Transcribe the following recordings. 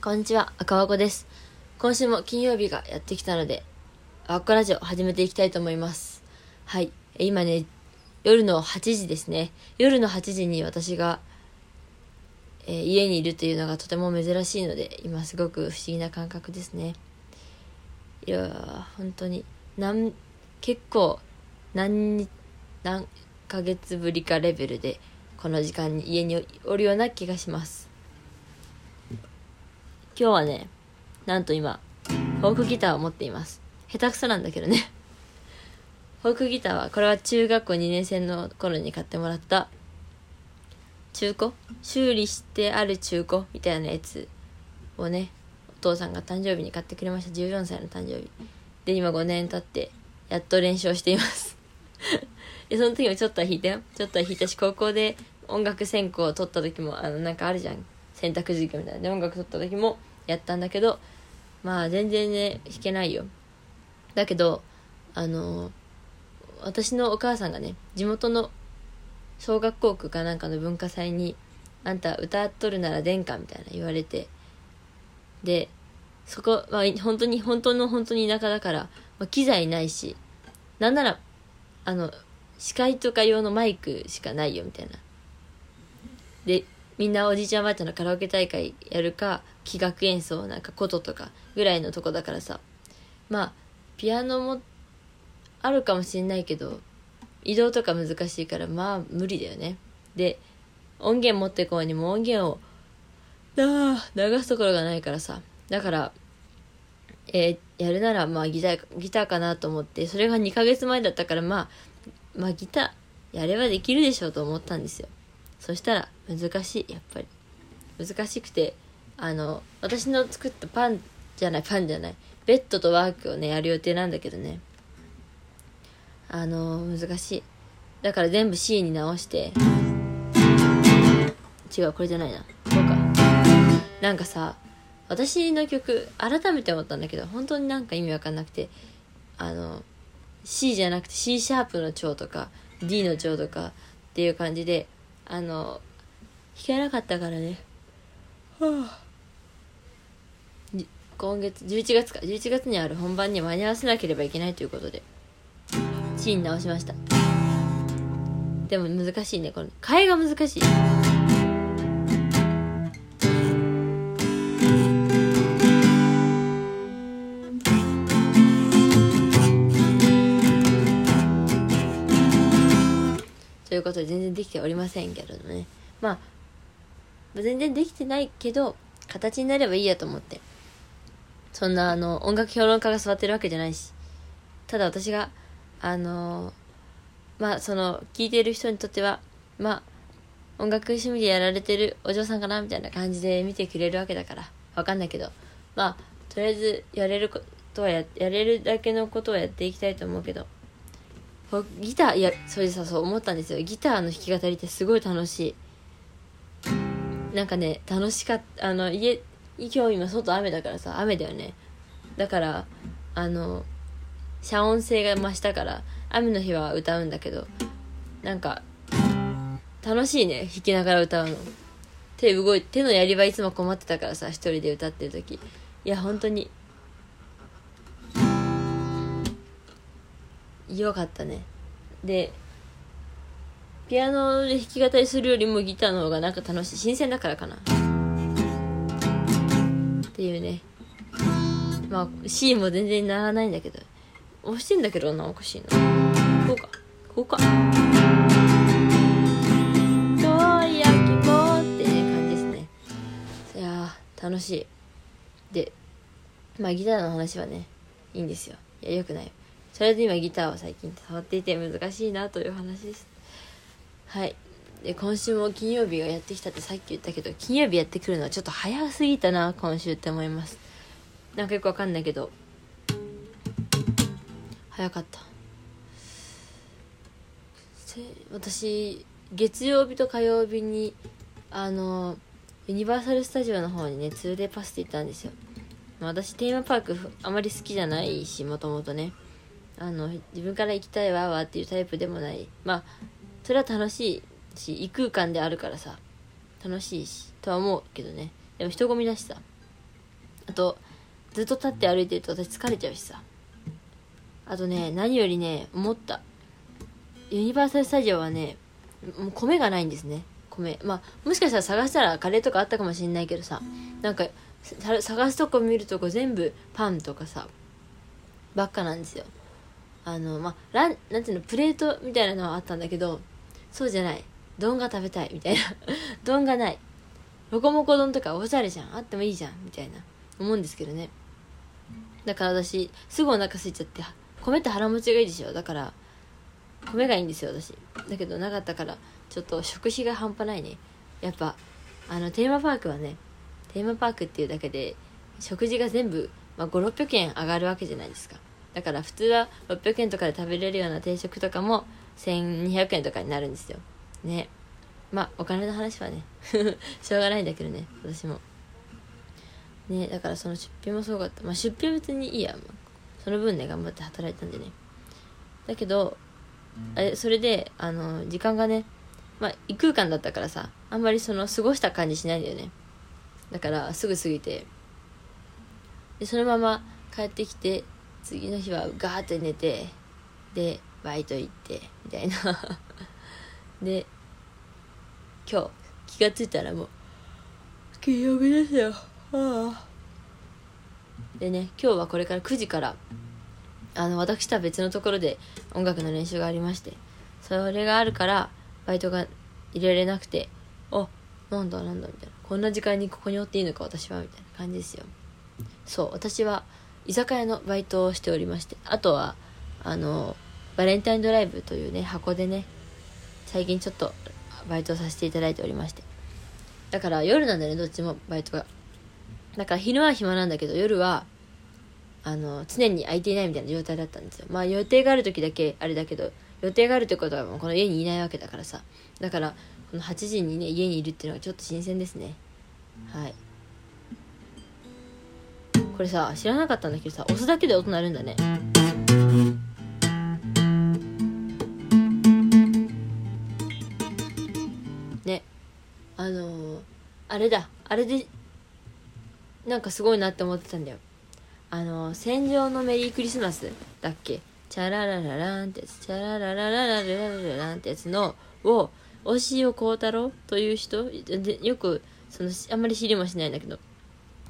こんにちは、赤和子です。今週も金曜日がやってきたので、赤子ラジオ始めていきたいと思います。はい。今ね、夜の8時ですね。夜の8時に私が、えー家にいるというのがとても珍しいので、今すごく不思議な感覚ですね。いやー、本当に、なん、結構、何日、何ヶ月ぶりかレベルで、この時間に家におるような気がします。今日はね、なんと今、フォークギターを持っています。下手くそなんだけどね。フォークギターは、これは中学校2年生の頃に買ってもらった、中古？修理してある中古みたいなやつをね、お父さんが誕生日に買ってくれました。14歳の誕生日。で、今5年経って、やっと練習をしています。で、その時もちょっとは弾いたよ。ちょっとは弾いたし、高校で音楽専攻を取った時も、あの、なんかあるじゃん。選択授業みたいな。で、音楽取った時もやったんだけど、まあ、全然ね、弾けないよ。だけど、あの、私のお母さんがね、地元の小学校区かなんかの文化祭に、あんた歌っとるなら殿下みたいな言われて、で、そこ、まあ、本当に、本当の本当に田舎だから、まあ、機材ないし、なんなら、あの、司会とか用のマイクしかないよみたいな。で、みんなおじいちゃんおばあちゃんのカラオケ大会やるか、器楽演奏、なんか琴とかぐらいのとこだからさ。まあ、ピアノもあるかもしれないけど、移動とか難しいから、まあ無理だよね。で、音源持ってこうにも音源を、なあ、流すところがないからさ。だから、えーやるならまあギター、ギターかなと思って、それが2ヶ月前だったからまあ、まあギターやればできるでしょうと思ったんですよ。そしたら難しい、やっぱり。難しくて、あの、私の作ったパンじゃない、パンじゃない、ベッドとワークをね、やる予定なんだけどね。あの、難しい。だから全部 C に直して、違う、これじゃないな。こうか。なんかさ、私の曲、改めて思ったんだけど、本当になんか意味わかんなくて、あの、C じゃなくて C シャープの調とか、D の調とかっていう感じで、あの、弾けなかったからね。はぁ。今月、11月か、11月にある本番に間に合わせなければいけないということで、C に直しました。でも難しいね、この、替えが難しい。ということで全然できておりませんけどね。まあ、全然できてないけど、形になればいいやと思って。そんなあの、音楽評論家が座ってるわけじゃないし。ただ私が、あのまあその、聴いてる人にとっては、まあ、音楽趣味でやられてるお嬢さんかなみたいな感じで見てくれるわけだから、わかんないけど。まあ、とりあえずやれることはや、やれるだけのことはやっていきたいと思うけど。ギターいやそれでさそう思ったんですよギターの弾き語りってすごい楽しいなんかね楽しかったあの家今日今外雨だからさ雨だよね。だからあの遮音性が増したから雨の日は歌うんだけどなんか楽しいね弾きながら歌うの。手動い手のやり場いつも困ってたからさ一人で歌ってる時。いや本当に。よかったね。でピアノで弾き語りするよりもギターの方がなんか楽しい。新鮮だからかな。っていうね。まあ C も全然ならないんだけど。押してんだけどなおかしいなこうか。こうか。遠い秋もってね感じですね。いやー楽しい。でまあギターの話はねいいんですよ。いやよくない。それで今ギターを最近触っていて難しいなという話です。はい。で今週も金曜日がやってきたってさっき言ったけど金曜日やってくるのはちょっと早すぎたな今週って思います。なんかよくわかんないけど。早かった。私月曜日と火曜日にあのユニバーサル・スタジオの方にね 2day パスで行ったんですよ。私テーマパークあまり好きじゃないしもともとね。あの自分から行きたいわわっていうタイプでもない。まあそれは楽しいし異空間であるからさ楽しいしとは思うけどね。でも人混みだしさ。あとずっと立って歩いてると私疲れちゃうしさ。あとね何よりね思った。ユニバーサル・スタジオはねもう米がないんですね。米。まあもしかしたら探したらカレーとかあったかもしんないけどさ。なんか探すとこ見るとこ全部パンとかさばっかなんですよ。あのまあランなんていうのプレートみたいなのはあったんだけどそうじゃない。丼が食べたいみたいな。丼がない。ロコモコ丼とかおしゃれじゃん。あってもいいじゃん。みたいな。思うんですけどね。だから私すぐお腹空いちゃって米って腹持ちがいいでしょ。だから米がいいんですよ私。だけどなかったからちょっと食費が半端ないね。やっぱあのテーマパークはねテーマパークっていうだけで食事が全部、まあ、5600円上がるわけじゃないですか。だから普通は600円とかで食べれるような定食とかも1200円とかになるんですよ。ね。まあお金の話はね。しょうがないんだけどね私も。ねだからその出費もすごかった。まあ出費は別にいいや、まあ、その分ね頑張って働いたんでね。だけどあれそれであの時間がねまあ異空間だったからさあんまりその過ごした感じしないんだよね。だからすぐ過ぎて。でそのまま帰ってきて次の日はガーって寝てでバイト行ってみたいな。で今日気がついたらもう金曜日ですよ。ああでね今日はこれから9時からあの私とは別のところで音楽の練習がありましてそれがあるからバイトが入れられなくてあなんだなんだみたいなこんな時間にここにおっていいのか私はみたいな感じですよ。そう私は居酒屋のバイトをしておりましてあとはあのバレンタインドライブというね箱でね最近ちょっとバイトさせていただいておりまして。だから夜なんだねどっちもバイトが。だから昼は暇なんだけど夜はあの常に空いていないみたいな状態だったんですよ。まあ予定がある時だけあれだけど予定があるってことはもうこの家にいないわけだからさ。だからこの8時にね家にいるっていうのがちょっと新鮮ですね。はい。これさ知らなかったんだけどさ押すだけで音鳴るんだね。あれだ。あれでなんかすごいなって思ってたんだよ。あの、戦場のメリークリスマスだっけ？チャラララランってやつ。チャララララララララランってやつのを押尾幸太郎という人？でよくそのあんまり知りもしないんだけど。っ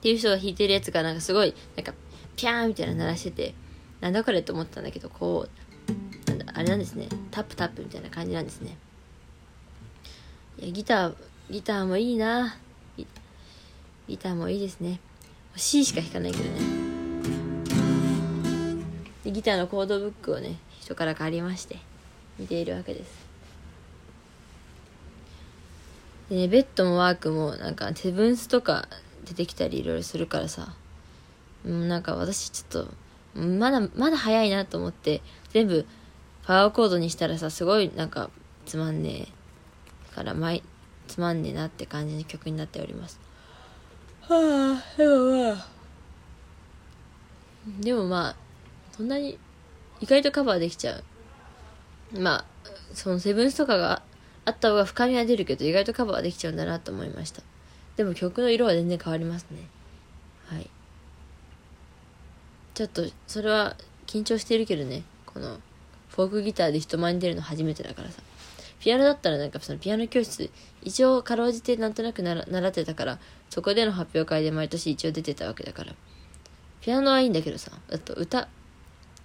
ていう人が弾いてるやつがなんかすごいなんかピャーみたいな鳴らしてて。なんだこれと思ったんだけどこうなんだあれなんですね。タップタップみたいな感じなんですね。いやギターギターもいいな。ギターもいいですね。C しか弾かないけどね。でギターのコードブックをね人から借りまして見ているわけです。でねベッドもワークもなんかセブンスとか出てきたりいろいろするからさ。うんなんか私ちょっとまだまだ早いなと思って全部パワーコードにしたらさすごいなんかつまんねえ。からつまんねえなって感じの曲になっております。はあでもまあでもまあそんなに意外とカバーできちゃう。まあそのセブンスとかがあった方が深みは出るけど意外とカバーできちゃうんだなと思いました。でも曲の色は全然変わりますね。はい。ちょっとそれは緊張してるけどね。このフォークギターで人前に出るの初めてだからさ。ピアノだったらなんかそのピアノ教室一応かろうじてなんとなくな習ってたからそこでの発表会で毎年一応出てたわけだから。ピアノはいいんだけどさあと歌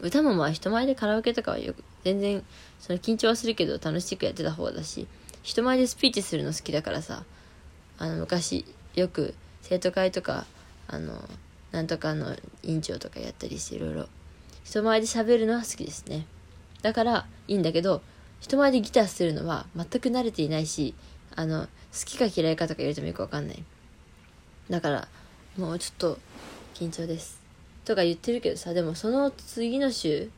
歌もまあ人前でカラオケとかはよく全然その緊張はするけど楽しくやってた方だし人前でスピーチするの好きだからさあの昔よく生徒会とかあのなんとかの委員長とかやったりしていろいろ人前で喋るのは好きですね。だからいいんだけど人前でギターするのは全く慣れていないしあの好きか嫌いかとか言われてもよくわかんない。だからもうちょっと緊張です。とか言ってるけどさでもその次の週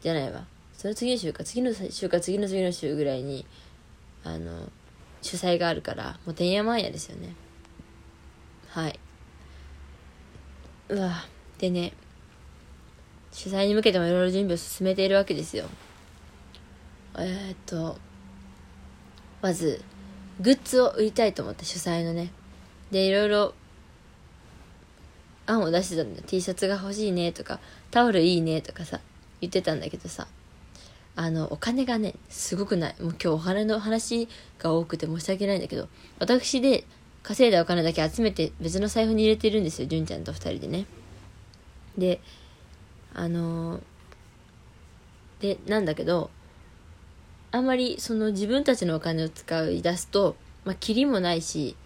じゃないわ。その次の週か次の週か次の次の週ぐらいにあの主催があるからもうてんやまんやですよね。はい。うわ。でね主催に向けてもいろいろ準備を進めているわけですよ。えー、っとまずグッズを売りたいと思って主催のね。でいろいろ案を出してたんだよ。T シャツが欲しいねとかタオルいいねとかさ言ってたんだけどさ。あのお金がねすごくない。もう今日お金の話が多くて申し訳ないんだけど私で稼いだお金だけ集めて別の財布に入れてるんですよ。純ちゃんと2人でね。であのでなんだけどあんまりその自分たちのお金を使い出すとまあキリもないし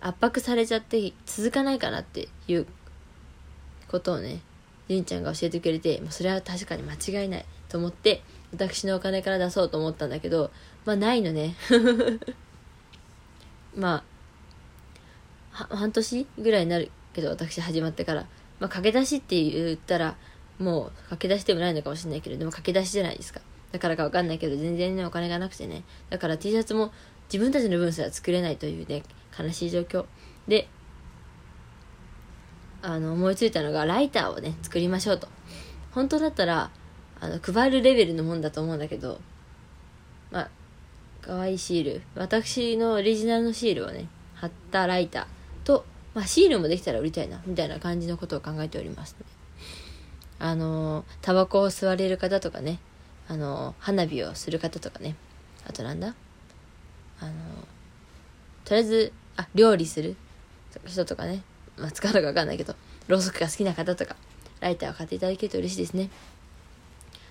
圧迫されちゃって続かないかなっていうことをね純ちゃんが教えてくれて、まあ、それは確かに間違いないと思って私のお金から出そうと思ったんだけどまあないのね。まあ半年ぐらいになるけど私始まってから、まあ、駆け出しって言ったらもう駆け出しでもないのかもしれないけどでも駆け出しじゃないですか。だからかわかんないけど全然ねお金がなくてね。だから T シャツも自分たちの分すら作れないというね悲しい状況。であの思いついたのがライターをね作りましょうと。本当だったらあの配るレベルのもんだと思うんだけどまあ可愛いシール。私のオリジナルのシールをね貼ったライターと、まあ、シールもできたら売りたいなみたいな感じのことを考えておりますあのタバコを吸われる方とかねあの花火をする方とかね。あとなんだ？あのとりあえずあ料理する人とかね。まあ使うのか分かんないけどろうそくが好きな方とかライターを買っていただけると嬉しいですね。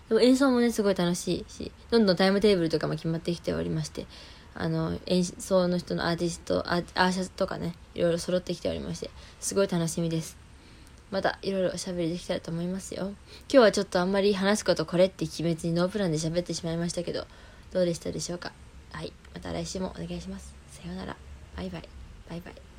でも演奏もねすごい楽しいしどんどんタイムテーブルとかも決まってきておりましてあの演奏の人のアーティストアーシャツとかねいろいろ揃ってきておりましてすごい楽しみです。またいろいろおしゃべりできたらと思いますよ。今日はちょっとあんまり話すことこれって決めずにノープランで喋ってしまいましたけどどうでしたでしょうか？はいまた来週もお願いします。さようなら。バイバイ。バイバイ。